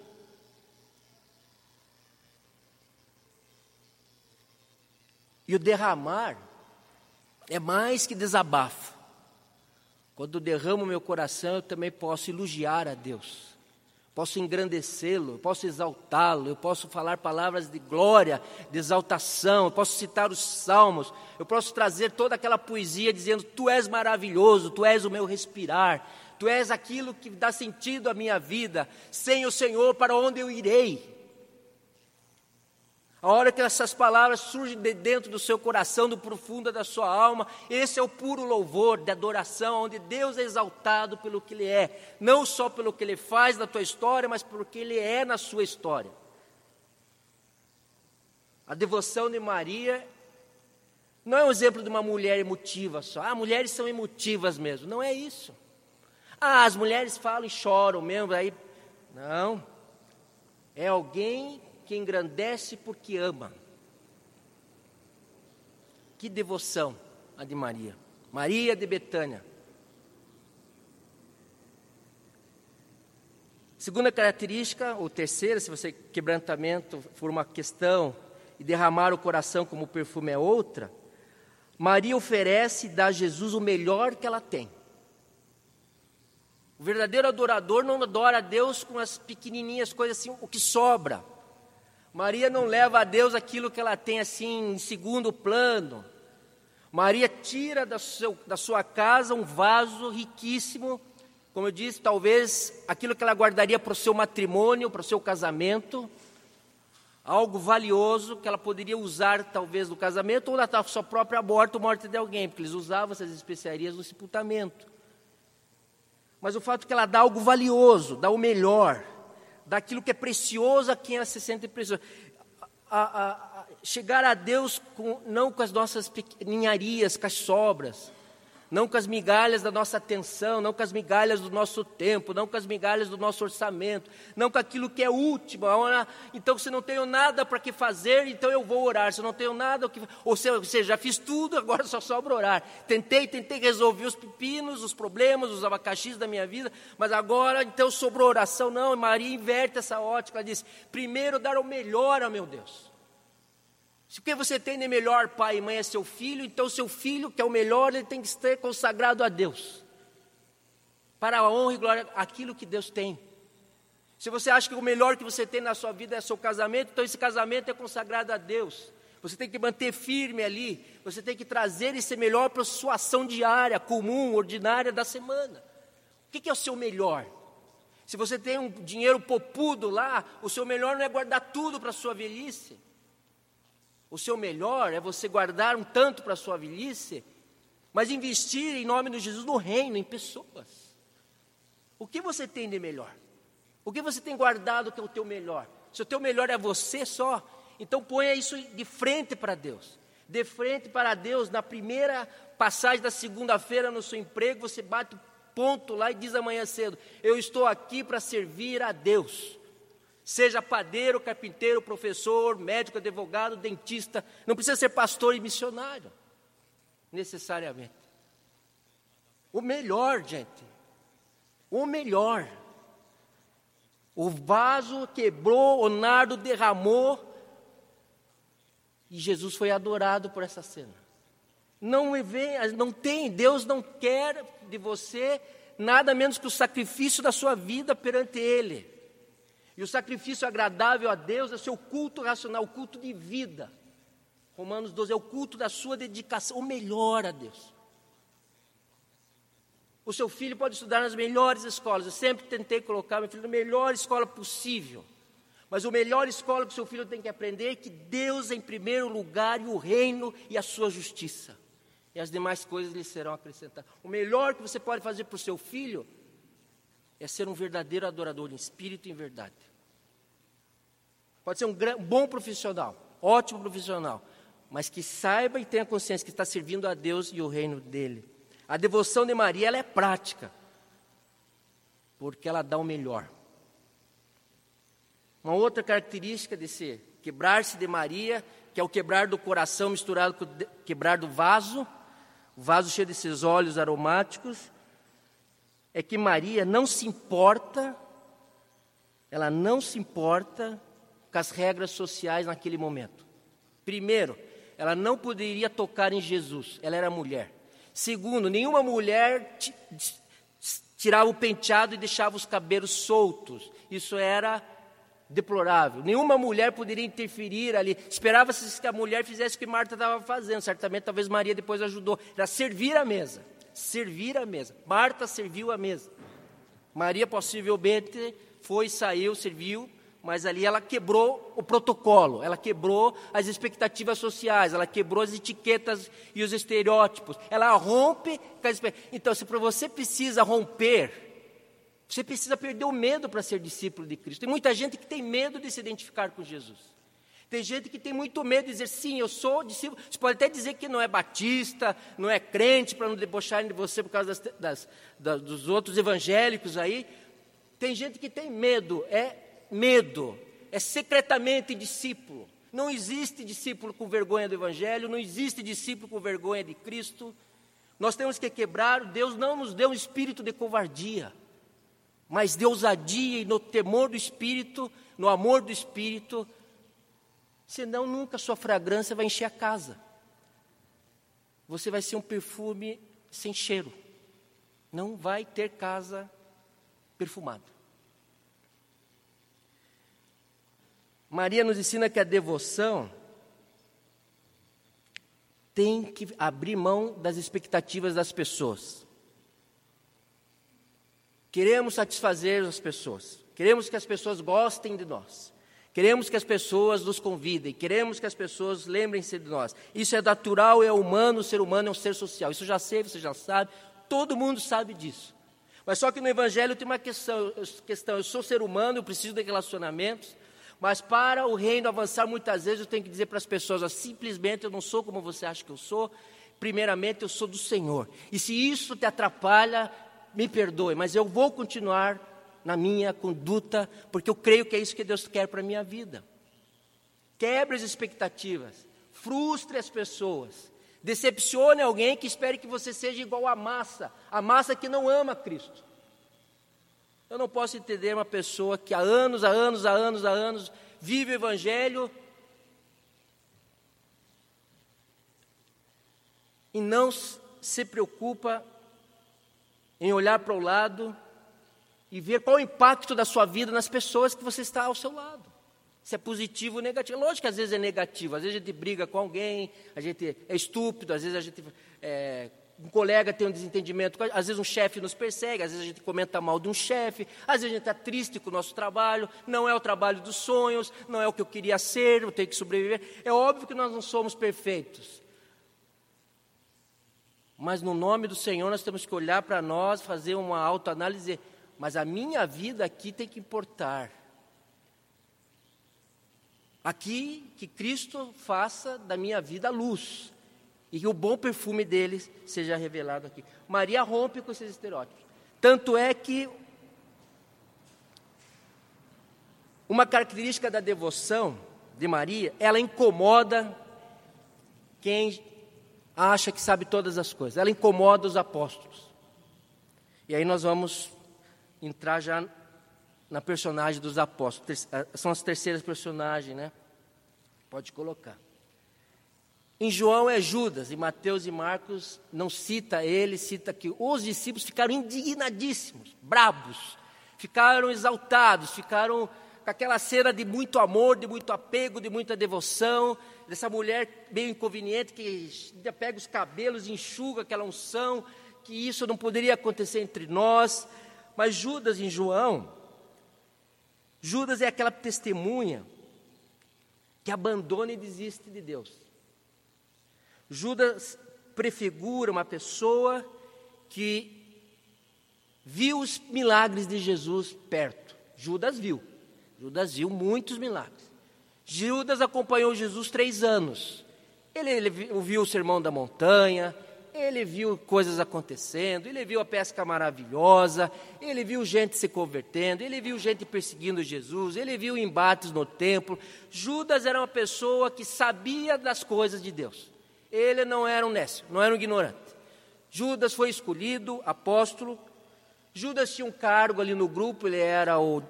E o derramar é mais que desabafo. Quando derramo meu coração, eu também posso elogiar a Deus posso engrandecê-lo, posso exaltá-lo, eu posso falar palavras de glória, de exaltação, eu posso citar os salmos, eu posso trazer toda aquela poesia dizendo: Tu és maravilhoso, Tu és o meu respirar, Tu és aquilo que dá sentido à minha vida, sem o Senhor, para onde eu irei? A hora que essas palavras surgem de dentro do seu coração, do profundo da sua alma, esse é o puro louvor de adoração, onde Deus é exaltado pelo que Ele é, não só pelo que Ele faz na tua história, mas pelo que Ele é na sua história. A devoção de Maria não é um exemplo de uma mulher emotiva só. Ah, mulheres são emotivas mesmo. Não é isso. Ah, as mulheres falam e choram mesmo. Aí, não. É alguém que engrandece porque ama. Que devoção a de Maria. Maria de Betânia. Segunda característica, ou terceira, se você quebrantamento for uma questão e derramar o coração como perfume é outra, Maria oferece e dá a Jesus o melhor que ela tem. O verdadeiro adorador não adora a Deus com as pequenininhas coisas assim, o que sobra. Maria não leva a Deus aquilo que ela tem assim em segundo plano. Maria tira da, seu, da sua casa um vaso riquíssimo, como eu disse, talvez aquilo que ela guardaria para o seu matrimônio, para o seu casamento, algo valioso que ela poderia usar talvez no casamento ou na sua própria morte ou morte de alguém, porque eles usavam essas especiarias no sepultamento. Mas o fato é que ela dá algo valioso, dá o melhor daquilo que é precioso a quem ela se sente precioso. A, a, a chegar a Deus com, não com as nossas ninharias, com as sobras, não com as migalhas da nossa atenção, não com as migalhas do nosso tempo, não com as migalhas do nosso orçamento, não com aquilo que é último. Então, se não tenho nada para que fazer, então eu vou orar. Se não tenho nada, ou seja, já fiz tudo, agora só sobra orar. Tentei, tentei resolver os pepinos, os problemas, os abacaxis da minha vida, mas agora então sobrou oração. Não, Maria inverte essa ótica, ela diz: primeiro dar o melhor ao meu Deus. Se o que você tem de melhor pai e mãe é seu filho, então seu filho, que é o melhor, ele tem que ser consagrado a Deus. Para a honra e glória aquilo que Deus tem. Se você acha que o melhor que você tem na sua vida é seu casamento, então esse casamento é consagrado a Deus. Você tem que manter firme ali, você tem que trazer esse melhor para a sua ação diária, comum, ordinária da semana. O que é o seu melhor? Se você tem um dinheiro popudo lá, o seu melhor não é guardar tudo para a sua velhice. O seu melhor é você guardar um tanto para a sua velhice, mas investir em nome de Jesus no reino, em pessoas. O que você tem de melhor? O que você tem guardado que é o teu melhor? Se o teu melhor é você só, então ponha isso de frente para Deus. De frente para Deus, na primeira passagem da segunda-feira no seu emprego, você bate ponto lá e diz amanhã cedo: Eu estou aqui para servir a Deus. Seja padeiro, carpinteiro, professor, médico, advogado, dentista, não precisa ser pastor e missionário, necessariamente. O melhor, gente, o melhor. O vaso quebrou, o nardo derramou, e Jesus foi adorado por essa cena. Não, vem, não tem, Deus não quer de você nada menos que o sacrifício da sua vida perante Ele. E o sacrifício agradável a Deus é o seu culto racional, o culto de vida. Romanos 12 é o culto da sua dedicação, o melhor a Deus. O seu filho pode estudar nas melhores escolas. Eu sempre tentei colocar meu filho na melhor escola possível. Mas a melhor escola que o seu filho tem que aprender é que Deus é em primeiro lugar e o reino e a sua justiça. E as demais coisas lhe serão acrescentadas. O melhor que você pode fazer para o seu filho é ser um verdadeiro adorador em espírito e em verdade. Pode ser um bom profissional, ótimo profissional, mas que saiba e tenha consciência que está servindo a Deus e o reino dele. A devoção de Maria ela é prática, porque ela dá o melhor. Uma outra característica desse quebrar-se de Maria, que é o quebrar do coração misturado com o quebrar do vaso, o vaso cheio desses óleos aromáticos, é que Maria não se importa, ela não se importa com as regras sociais naquele momento. Primeiro, ela não poderia tocar em Jesus, ela era mulher. Segundo, nenhuma mulher tirava o penteado e deixava os cabelos soltos. Isso era deplorável. Nenhuma mulher poderia interferir ali. Esperava-se que a mulher fizesse o que Marta estava fazendo. Certamente, talvez Maria depois ajudou. Era servir a mesa. Servir a mesa. Marta serviu a mesa. Maria possivelmente foi, saiu, serviu, mas ali ela quebrou o protocolo, ela quebrou as expectativas sociais, ela quebrou as etiquetas e os estereótipos, ela rompe com as Então, se você precisa romper, você precisa perder o medo para ser discípulo de Cristo. Tem muita gente que tem medo de se identificar com Jesus. Tem gente que tem muito medo de dizer, sim, eu sou discípulo. Você pode até dizer que não é batista, não é crente, para não debocharem de você por causa das, das, dos outros evangélicos aí. Tem gente que tem medo, é medo, é secretamente discípulo. Não existe discípulo com vergonha do Evangelho, não existe discípulo com vergonha de Cristo. Nós temos que quebrar, Deus não nos deu um espírito de covardia, mas de ousadia e no temor do Espírito, no amor do Espírito, senão nunca sua fragrância vai encher a casa. Você vai ser um perfume sem cheiro, não vai ter casa perfumada. Maria nos ensina que a devoção tem que abrir mão das expectativas das pessoas. Queremos satisfazer as pessoas, queremos que as pessoas gostem de nós, queremos que as pessoas nos convidem, queremos que as pessoas lembrem-se de nós. Isso é natural, é humano, o ser humano é um ser social. Isso já sei, você já sabe, todo mundo sabe disso. Mas só que no Evangelho tem uma questão, questão eu sou ser humano, eu preciso de relacionamentos, mas para o reino avançar, muitas vezes eu tenho que dizer para as pessoas: ó, simplesmente eu não sou como você acha que eu sou. Primeiramente, eu sou do Senhor. E se isso te atrapalha, me perdoe, mas eu vou continuar na minha conduta, porque eu creio que é isso que Deus quer para a minha vida. Quebre as expectativas, frustre as pessoas, decepcione alguém que espere que você seja igual à massa, a massa que não ama Cristo. Eu não posso entender uma pessoa que há anos, há anos, há anos, há anos vive o Evangelho e não se preocupa em olhar para o lado e ver qual o impacto da sua vida nas pessoas que você está ao seu lado. Se é positivo ou negativo. Lógico que às vezes é negativo, às vezes a gente briga com alguém, a gente é estúpido, às vezes a gente é, um colega tem um desentendimento, às vezes um chefe nos persegue, às vezes a gente comenta mal de um chefe, às vezes a gente está triste com o nosso trabalho, não é o trabalho dos sonhos, não é o que eu queria ser, eu tenho que sobreviver. É óbvio que nós não somos perfeitos. Mas no nome do Senhor nós temos que olhar para nós, fazer uma autoanálise, mas a minha vida aqui tem que importar. Aqui que Cristo faça da minha vida luz e que o bom perfume deles seja revelado aqui. Maria rompe com esses estereótipos. Tanto é que uma característica da devoção de Maria, ela incomoda quem acha que sabe todas as coisas. Ela incomoda os apóstolos. E aí nós vamos entrar já na personagem dos apóstolos. São as terceiras personagens, né? Pode colocar. Em João é Judas, e Mateus e Marcos não cita ele, cita que os discípulos ficaram indignadíssimos, brabos, ficaram exaltados, ficaram com aquela cena de muito amor, de muito apego, de muita devoção, dessa mulher meio inconveniente que pega os cabelos, enxuga aquela unção, que isso não poderia acontecer entre nós. Mas Judas em João, Judas é aquela testemunha que abandona e desiste de Deus. Judas prefigura uma pessoa que viu os milagres de Jesus perto. Judas viu. Judas viu muitos milagres. Judas acompanhou Jesus três anos. Ele, ele o sermão da montanha, ele viu coisas acontecendo, ele viu a pesca maravilhosa, ele viu gente se convertendo, ele viu gente perseguindo Jesus, ele viu embates no templo. Judas era uma pessoa que sabia das coisas de Deus. Ele não era um nécio, não era um ignorante. Judas foi escolhido apóstolo. Judas tinha um cargo ali no grupo, ele era o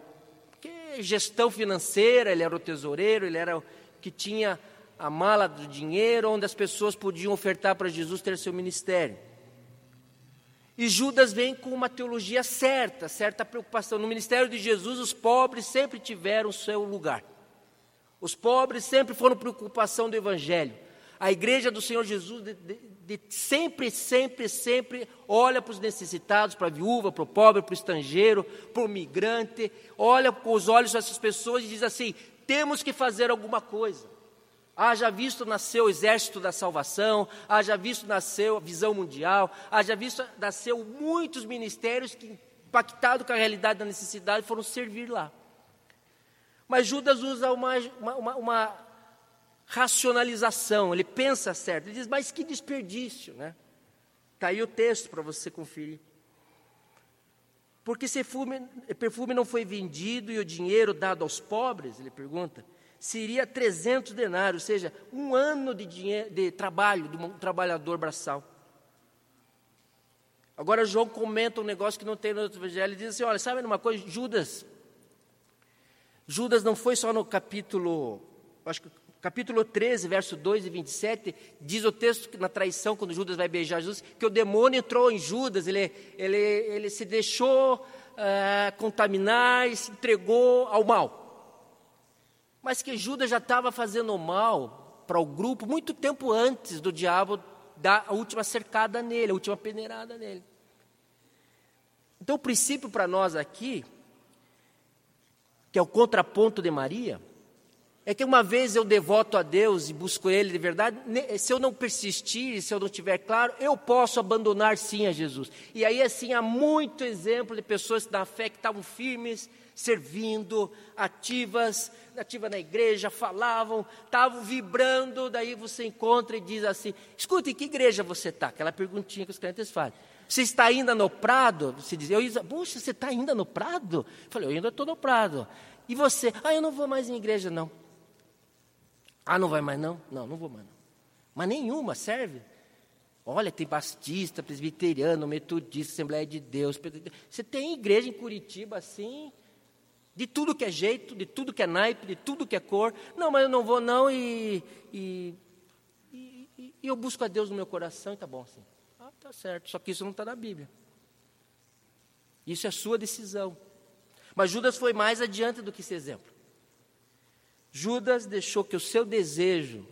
gestão financeira, ele era o tesoureiro, ele era o que tinha a mala do dinheiro, onde as pessoas podiam ofertar para Jesus ter seu ministério. E Judas vem com uma teologia certa, certa preocupação. No ministério de Jesus, os pobres sempre tiveram seu lugar. Os pobres sempre foram preocupação do Evangelho. A igreja do Senhor Jesus de, de, de, sempre, sempre, sempre olha para os necessitados, para a viúva, para o pobre, para o estrangeiro, para o migrante, olha com os olhos dessas pessoas e diz assim: temos que fazer alguma coisa. Haja visto nasceu o exército da salvação, haja visto nasceu a visão mundial, haja visto nasceu muitos ministérios que, impactados com a realidade da necessidade, foram servir lá. Mas Judas usa uma, uma, uma racionalização, ele pensa certo, ele diz, mas que desperdício, né? Está aí o texto para você conferir. Porque se perfume, perfume não foi vendido e o dinheiro dado aos pobres, ele pergunta, seria 300 denários, ou seja, um ano de, dinheiro, de trabalho de um trabalhador braçal. Agora João comenta um negócio que não tem no outro evangelho, ele diz assim, olha, sabe uma coisa, Judas, Judas não foi só no capítulo, acho que capítulo 13, verso 2 e 27, diz o texto que na traição, quando Judas vai beijar Jesus, que o demônio entrou em Judas, ele, ele, ele se deixou uh, contaminar e se entregou ao mal mas que Judas já estava fazendo mal para o grupo muito tempo antes do diabo dar a última cercada nele, a última peneirada nele. Então, o princípio para nós aqui, que é o contraponto de Maria, é que uma vez eu devoto a Deus e busco Ele de verdade, se eu não persistir, se eu não tiver claro, eu posso abandonar sim a Jesus. E aí, assim, há muito exemplo de pessoas da fé que estavam firmes, servindo, ativas, ativa na igreja, falavam, estavam vibrando, daí você encontra e diz assim, escuta, em que igreja você está? Aquela perguntinha que os crentes fazem. Você está ainda no Prado? Você diz, eu puxa, você está ainda no Prado? Eu falei, eu ainda estou no Prado. E você? Ah, eu não vou mais em igreja, não. Ah, não vai mais não? Não, não vou mais não. Mas nenhuma serve. Olha, tem bastista, presbiteriano, metodista, Assembleia de Deus. Você tem igreja em Curitiba assim, de tudo que é jeito, de tudo que é naipe, de tudo que é cor. Não, mas eu não vou não e, e, e, e eu busco a Deus no meu coração e está bom assim. Ah, tá certo, só que isso não está na Bíblia. Isso é sua decisão. Mas Judas foi mais adiante do que esse exemplo. Judas deixou que o seu desejo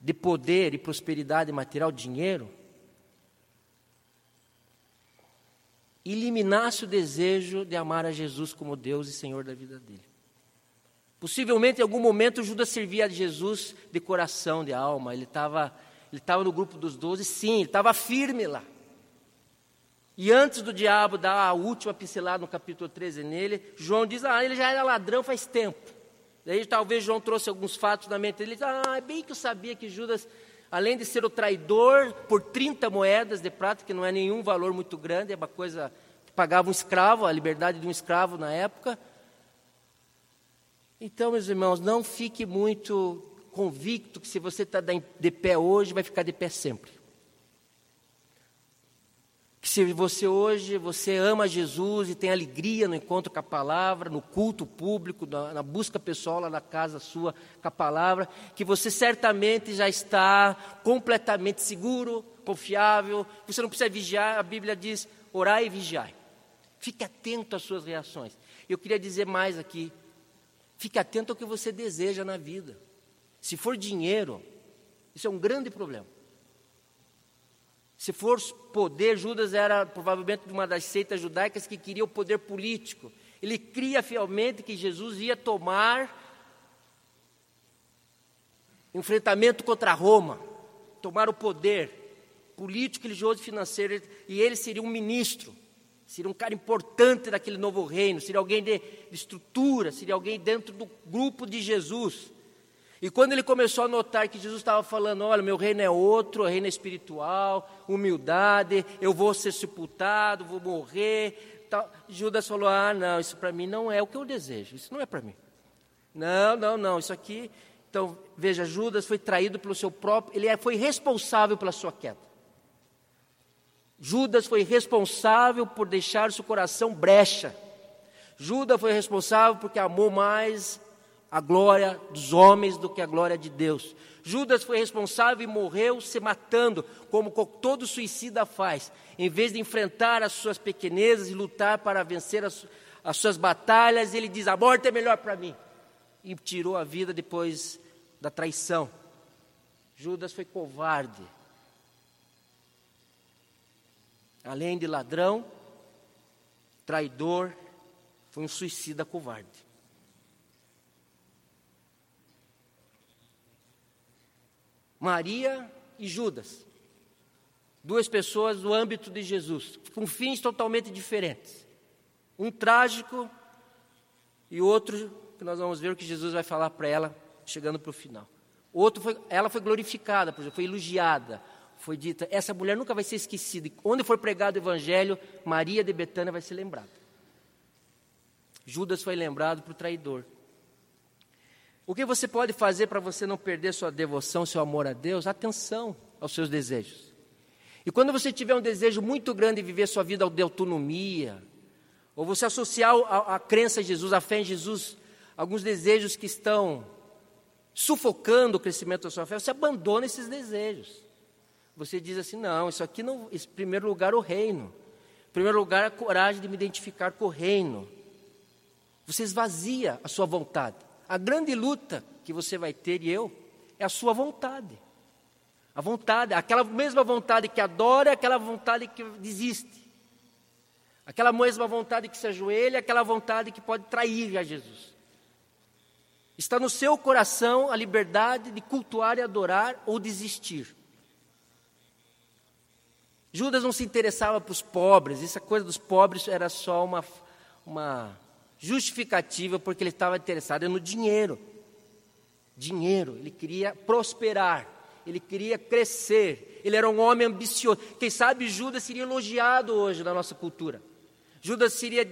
de poder e prosperidade material, dinheiro, eliminasse o desejo de amar a Jesus como Deus e Senhor da vida dele. Possivelmente em algum momento Judas servia a Jesus de coração, de alma. Ele estava ele tava no grupo dos doze, sim, ele estava firme lá. E antes do diabo dar a última pincelada no capítulo 13 nele, João diz: Ah, ele já era ladrão faz tempo. Daí talvez João trouxe alguns fatos na mente dele. Ah, é bem que eu sabia que Judas, além de ser o traidor por 30 moedas de prata, que não é nenhum valor muito grande, é uma coisa que pagava um escravo, a liberdade de um escravo na época. Então, meus irmãos, não fique muito convicto que se você está de pé hoje, vai ficar de pé sempre que se você hoje você ama Jesus e tem alegria no encontro com a palavra, no culto público, na, na, busca pessoal lá na casa sua com a palavra, que você certamente já está completamente seguro, confiável, você não precisa vigiar, a Bíblia diz: orai e vigiai. Fique atento às suas reações. Eu queria dizer mais aqui: fique atento ao que você deseja na vida. Se for dinheiro, isso é um grande problema. Se for poder, Judas era provavelmente uma das seitas judaicas que queria o poder político. Ele cria fielmente que Jesus ia tomar enfrentamento contra Roma, tomar o poder político, religioso e financeiro, e ele seria um ministro, seria um cara importante daquele novo reino, seria alguém de, de estrutura, seria alguém dentro do grupo de Jesus. E quando ele começou a notar que Jesus estava falando: olha, meu reino é outro, o reino é espiritual, humildade, eu vou ser sepultado, vou morrer. Tal. Judas falou: ah, não, isso para mim não é o que eu desejo, isso não é para mim. Não, não, não, isso aqui. Então, veja, Judas foi traído pelo seu próprio, ele é, foi responsável pela sua queda. Judas foi responsável por deixar seu coração brecha. Judas foi responsável porque amou mais a glória dos homens do que a glória de Deus. Judas foi responsável e morreu se matando, como todo suicida faz. Em vez de enfrentar as suas pequenezas e lutar para vencer as, as suas batalhas, ele diz: a morte é melhor para mim. E tirou a vida depois da traição. Judas foi covarde. Além de ladrão, traidor, foi um suicida covarde. Maria e Judas, duas pessoas do âmbito de Jesus, com fins totalmente diferentes. Um trágico e outro que nós vamos ver o que Jesus vai falar para ela chegando para o final. Outro foi, ela foi glorificada, foi elogiada, foi dita, essa mulher nunca vai ser esquecida. Onde for pregado o evangelho, Maria de Betânia vai ser lembrada. Judas foi lembrado para o traidor. O que você pode fazer para você não perder sua devoção, seu amor a Deus? Atenção aos seus desejos. E quando você tiver um desejo muito grande de viver sua vida de autonomia, ou você associar a, a crença em Jesus, a fé em Jesus, alguns desejos que estão sufocando o crescimento da sua fé, você abandona esses desejos. Você diz assim: não, isso aqui não. Em primeiro lugar, o reino. Em primeiro lugar, a coragem de me identificar com o reino. Você esvazia a sua vontade. A grande luta que você vai ter e eu é a sua vontade. A vontade, aquela mesma vontade que adora, é aquela vontade que desiste. Aquela mesma vontade que se ajoelha, é aquela vontade que pode trair a Jesus. Está no seu coração a liberdade de cultuar e adorar ou desistir. Judas não se interessava para os pobres, essa coisa dos pobres era só uma, uma justificativa porque ele estava interessado no dinheiro. Dinheiro, ele queria prosperar, ele queria crescer, ele era um homem ambicioso. Quem sabe Judas seria elogiado hoje na nossa cultura. Judas seria,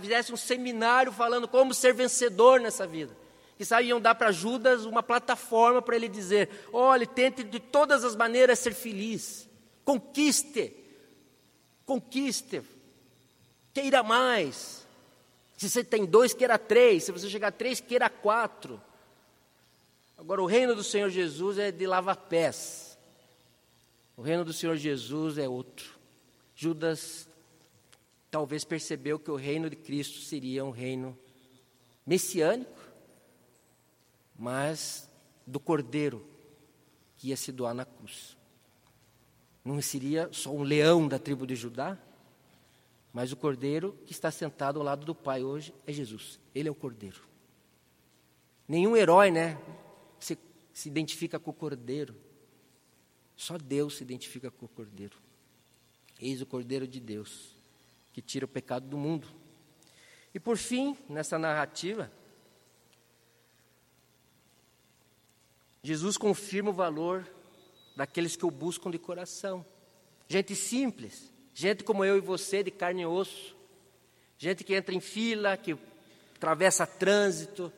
fizesse um seminário falando como ser vencedor nessa vida. Que sabe iam dar para Judas uma plataforma para ele dizer: olhe, tente de todas as maneiras ser feliz, conquiste, conquiste, queira mais, se você tem dois, queira três. Se você chegar a três, queira quatro. Agora, o reino do Senhor Jesus é de lava-pés. O reino do Senhor Jesus é outro. Judas talvez percebeu que o reino de Cristo seria um reino messiânico, mas do cordeiro que ia se doar na cruz. Não seria só um leão da tribo de Judá, mas o cordeiro que está sentado ao lado do Pai hoje é Jesus. Ele é o cordeiro. Nenhum herói, né, se, se identifica com o cordeiro. Só Deus se identifica com o cordeiro. Eis o cordeiro de Deus, que tira o pecado do mundo. E por fim, nessa narrativa, Jesus confirma o valor daqueles que o buscam de coração. Gente simples, gente como eu e você, de carne e osso, gente que entra em fila, que atravessa trânsito,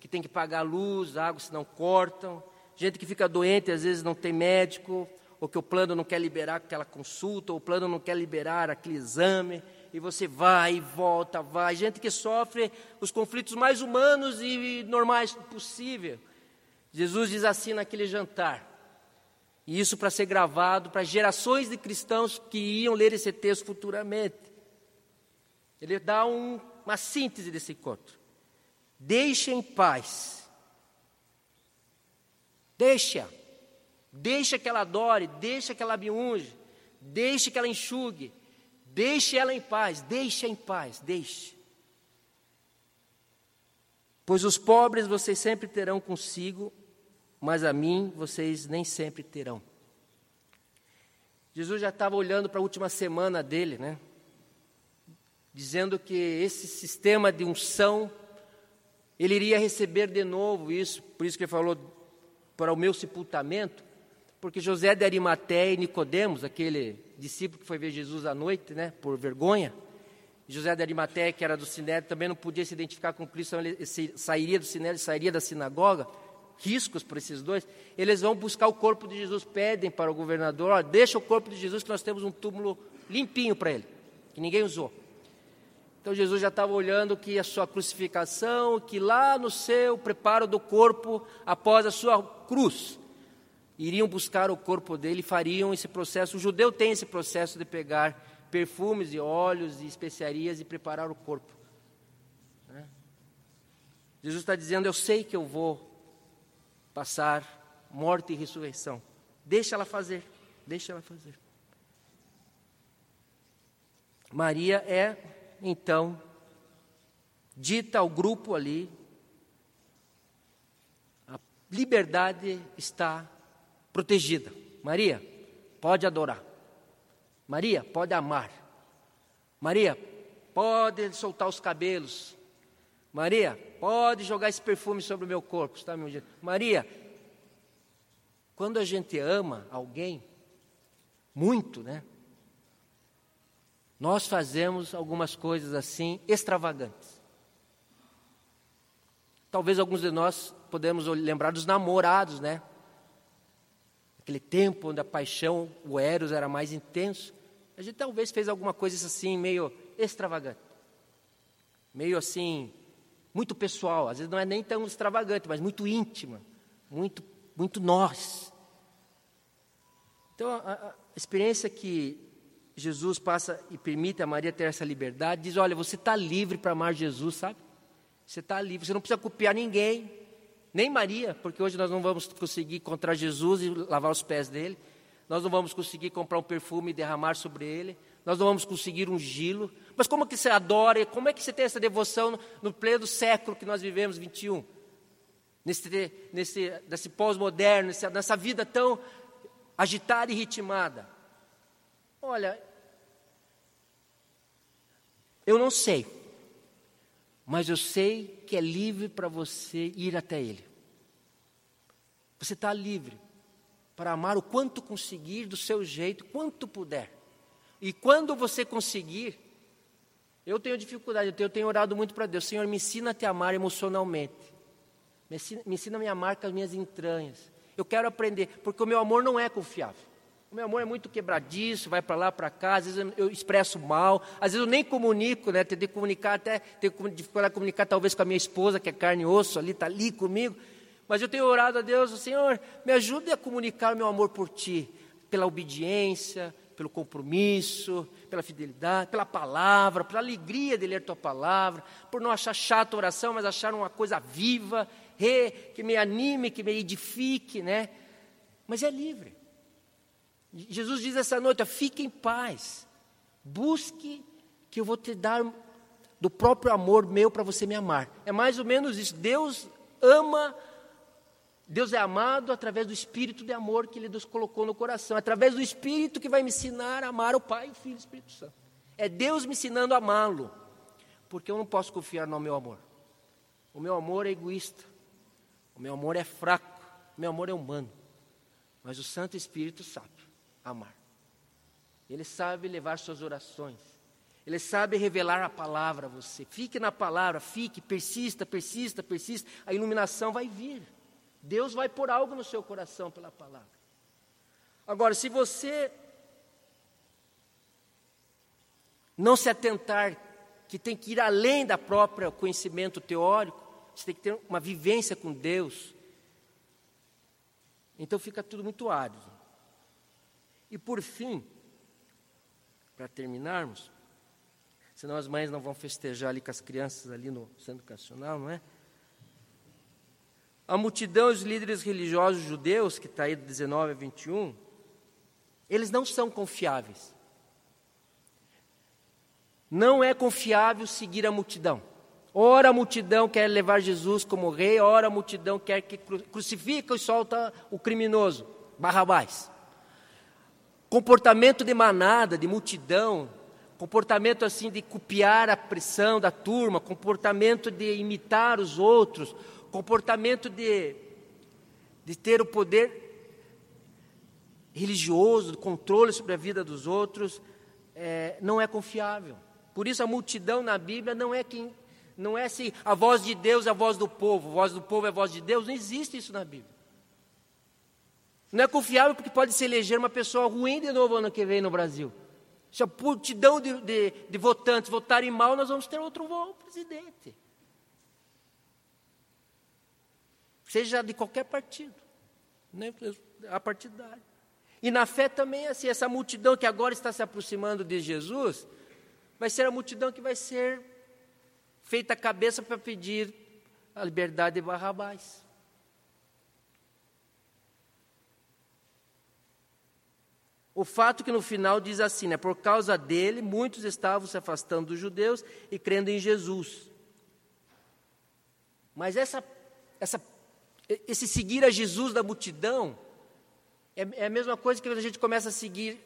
que tem que pagar luz, água se não cortam, gente que fica doente, às vezes não tem médico, ou que o plano não quer liberar aquela consulta, ou o plano não quer liberar aquele exame, e você vai e volta, vai. Gente que sofre os conflitos mais humanos e normais possível. Jesus diz assim naquele jantar: e isso para ser gravado para gerações de cristãos que iam ler esse texto futuramente. Ele dá um, uma síntese desse encontro. Deixa em paz. Deixa. Deixa que ela adore, deixa que ela me unge, deixa que ela enxugue, deixe ela em paz, deixa em paz, deixe. Pois os pobres vocês sempre terão consigo mas a mim vocês nem sempre terão. Jesus já estava olhando para a última semana dele, né? Dizendo que esse sistema de unção, ele iria receber de novo isso, por isso que ele falou para o meu sepultamento, porque José de Arimateia e Nicodemos, aquele discípulo que foi ver Jesus à noite, né, por vergonha, José de Arimateia, que era do Sinédrio, também não podia se identificar com Cristo, então ele sairia do Sinédrio, sairia da sinagoga, riscos para esses dois, eles vão buscar o corpo de Jesus, pedem para o governador, ó, deixa o corpo de Jesus que nós temos um túmulo limpinho para ele, que ninguém usou. Então Jesus já estava olhando que a sua crucificação, que lá no seu preparo do corpo, após a sua cruz, iriam buscar o corpo dele fariam esse processo. O judeu tem esse processo de pegar perfumes e óleos e especiarias e preparar o corpo. Né? Jesus está dizendo: Eu sei que eu vou passar morte e ressurreição. Deixa ela fazer, deixa ela fazer. Maria é, então, dita ao grupo ali, a liberdade está protegida. Maria, pode adorar. Maria, pode amar. Maria, pode soltar os cabelos. Maria, pode jogar esse perfume sobre o meu corpo. Está me ouvindo? Maria, quando a gente ama alguém, muito, né? Nós fazemos algumas coisas assim extravagantes. Talvez alguns de nós podemos lembrar dos namorados, né? Aquele tempo onde a paixão, o eros era mais intenso. A gente talvez fez alguma coisa assim meio extravagante. Meio assim, muito pessoal, às vezes não é nem tão extravagante, mas muito íntima, muito muito nós. Então, a, a experiência que Jesus passa e permite a Maria ter essa liberdade, diz: olha, você está livre para amar Jesus, sabe? Você está livre, você não precisa copiar ninguém, nem Maria, porque hoje nós não vamos conseguir encontrar Jesus e lavar os pés dele, nós não vamos conseguir comprar um perfume e derramar sobre ele, nós não vamos conseguir ungí-lo. Mas como que você adora, como é que você tem essa devoção no, no pleno século que nós vivemos, 21? nesse, nesse, nesse pós-moderno, nessa vida tão agitada e ritmada. Olha, eu não sei, mas eu sei que é livre para você ir até Ele. Você está livre para amar o quanto conseguir, do seu jeito, quanto puder. E quando você conseguir, eu tenho dificuldade, eu tenho orado muito para Deus, Senhor, me ensina a te amar emocionalmente. Me ensina, me ensina a me amar com as minhas entranhas. Eu quero aprender, porque o meu amor não é confiável. O meu amor é muito quebradiço, vai para lá, para cá, às vezes eu, expresso mal, às vezes eu nem comunico, né? Que comunicar até, tenho dificuldade de comunicar talvez com a minha esposa, que é carne e osso, ali, está ali comigo. Mas eu tenho orado a Deus, Senhor, me ajude a comunicar o meu amor por Ti, pela obediência, pelo compromisso, pela fidelidade, pela palavra, pela alegria de ler Tua palavra, por não achar chata a oração, mas achar uma coisa viva, que me anime, que me edifique, né? Mas é livre. Jesus diz essa noite: fique em paz, busque que eu vou te dar do próprio amor meu para você me amar. É mais ou menos isso. Deus ama, Deus é amado através do espírito de amor que Ele nos colocou no coração, através do espírito que vai me ensinar a amar o Pai, o Filho e o Espírito Santo. É Deus me ensinando a amá-lo, porque eu não posso confiar no meu amor. O meu amor é egoísta. O meu amor é fraco, o meu amor é humano. Mas o Santo Espírito sabe amar. Ele sabe levar suas orações. Ele sabe revelar a palavra a você. Fique na palavra, fique, persista, persista, persista. A iluminação vai vir. Deus vai pôr algo no seu coração pela palavra. Agora, se você não se atentar que tem que ir além da própria conhecimento teórico, você tem que ter uma vivência com Deus. Então fica tudo muito árido. E por fim, para terminarmos, senão as mães não vão festejar ali com as crianças ali no centro educacional, não é? A multidão e os líderes religiosos judeus, que está aí do 19 a 21, eles não são confiáveis. Não é confiável seguir a multidão. Ora a multidão quer levar Jesus como rei, ora a multidão quer que crucifica e solta o criminoso, Barrabás. Comportamento de manada, de multidão, comportamento assim de copiar a pressão da turma, comportamento de imitar os outros, comportamento de, de ter o poder religioso, controle sobre a vida dos outros, é, não é confiável. Por isso a multidão na Bíblia não é quem não é assim, a voz de Deus é a voz do povo, a voz do povo é a voz de Deus, não existe isso na Bíblia. Não é confiável porque pode se eleger uma pessoa ruim de novo ano que vem no Brasil. Se a multidão de, de, de votantes votarem mal, nós vamos ter outro presidente. Seja de qualquer partido, nem a partidário. E na fé também, assim, essa multidão que agora está se aproximando de Jesus, vai ser a multidão que vai ser feita a cabeça para pedir a liberdade de Barrabás. O fato que no final diz assim, né? Por causa dele, muitos estavam se afastando dos judeus e crendo em Jesus. Mas essa, essa, esse seguir a Jesus da multidão é, é a mesma coisa que quando a gente começa a seguir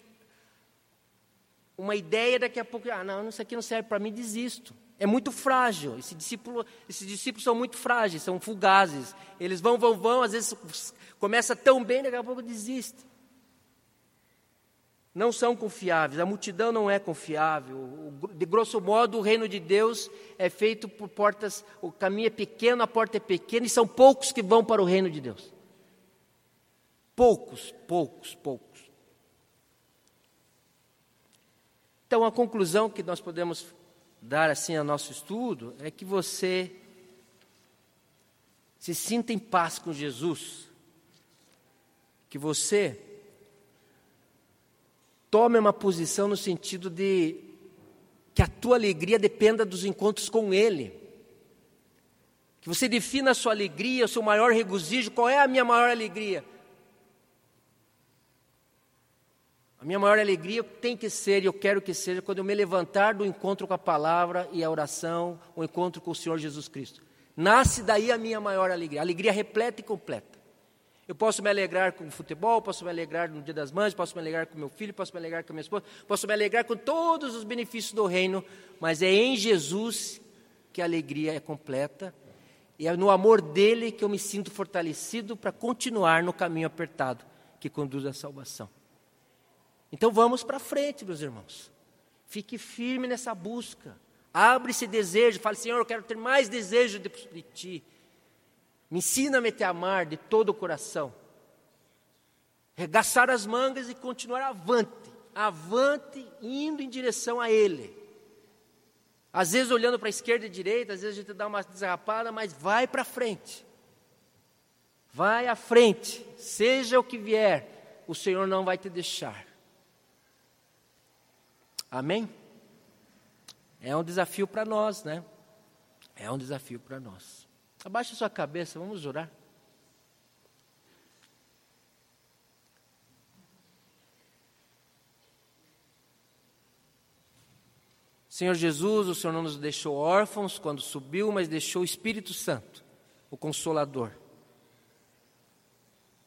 uma ideia, daqui a pouco, ah, não, isso aqui não serve para mim, desisto. É muito frágil. Esse discípulo, esses discípulos são muito frágeis, são fugazes. Eles vão, vão, vão, às vezes começa tão bem, daqui a pouco desiste não são confiáveis, a multidão não é confiável. De grosso modo, o reino de Deus é feito por portas, o caminho é pequeno, a porta é pequena, e são poucos que vão para o reino de Deus. Poucos, poucos, poucos. Então, a conclusão que nós podemos dar assim ao nosso estudo é que você se sinta em paz com Jesus, que você tome uma posição no sentido de que a tua alegria dependa dos encontros com Ele. Que você defina a sua alegria, o seu maior regozijo. Qual é a minha maior alegria? A minha maior alegria tem que ser, e eu quero que seja, quando eu me levantar do encontro com a palavra e a oração, o encontro com o Senhor Jesus Cristo. Nasce daí a minha maior alegria, alegria repleta e completa. Eu posso me alegrar com o futebol, posso me alegrar no Dia das Mães, posso me alegrar com meu filho, posso me alegrar com minha esposa, posso me alegrar com todos os benefícios do reino, mas é em Jesus que a alegria é completa e é no amor dele que eu me sinto fortalecido para continuar no caminho apertado que conduz à salvação. Então vamos para frente, meus irmãos. Fique firme nessa busca. Abre esse desejo, fale, Senhor, eu quero ter mais desejo de, de ti. Me ensina-me a te amar de todo o coração. Regaçar as mangas e continuar avante, avante, indo em direção a Ele. Às vezes olhando para a esquerda e direita, às vezes a gente dá uma desarrapada, mas vai para frente. Vai à frente, seja o que vier, o Senhor não vai te deixar. Amém? É um desafio para nós, né? É um desafio para nós. Abaixe sua cabeça, vamos orar. Senhor Jesus, o Senhor não nos deixou órfãos quando subiu, mas deixou o Espírito Santo, o Consolador.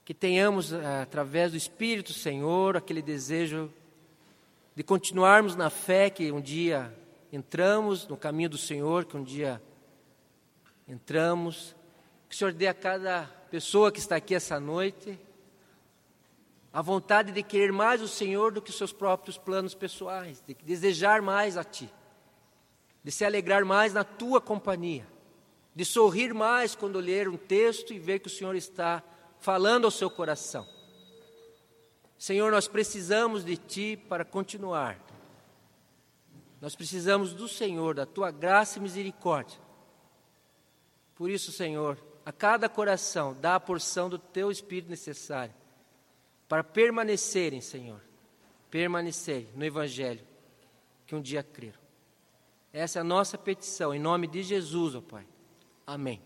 Que tenhamos, eh, através do Espírito, Senhor, aquele desejo de continuarmos na fé que um dia entramos no caminho do Senhor, que um dia entramos. Que o Senhor dê a cada pessoa que está aqui essa noite a vontade de querer mais o Senhor do que os seus próprios planos pessoais, de desejar mais a Ti, de se alegrar mais na Tua companhia, de sorrir mais quando ler um texto e ver que o Senhor está falando ao seu coração. Senhor, nós precisamos de Ti para continuar. Nós precisamos do Senhor, da Tua graça e misericórdia por isso, Senhor, a cada coração dá a porção do teu espírito necessária para permanecerem, Senhor, permanecerem no Evangelho que um dia creram. Essa é a nossa petição, em nome de Jesus, ó Pai. Amém.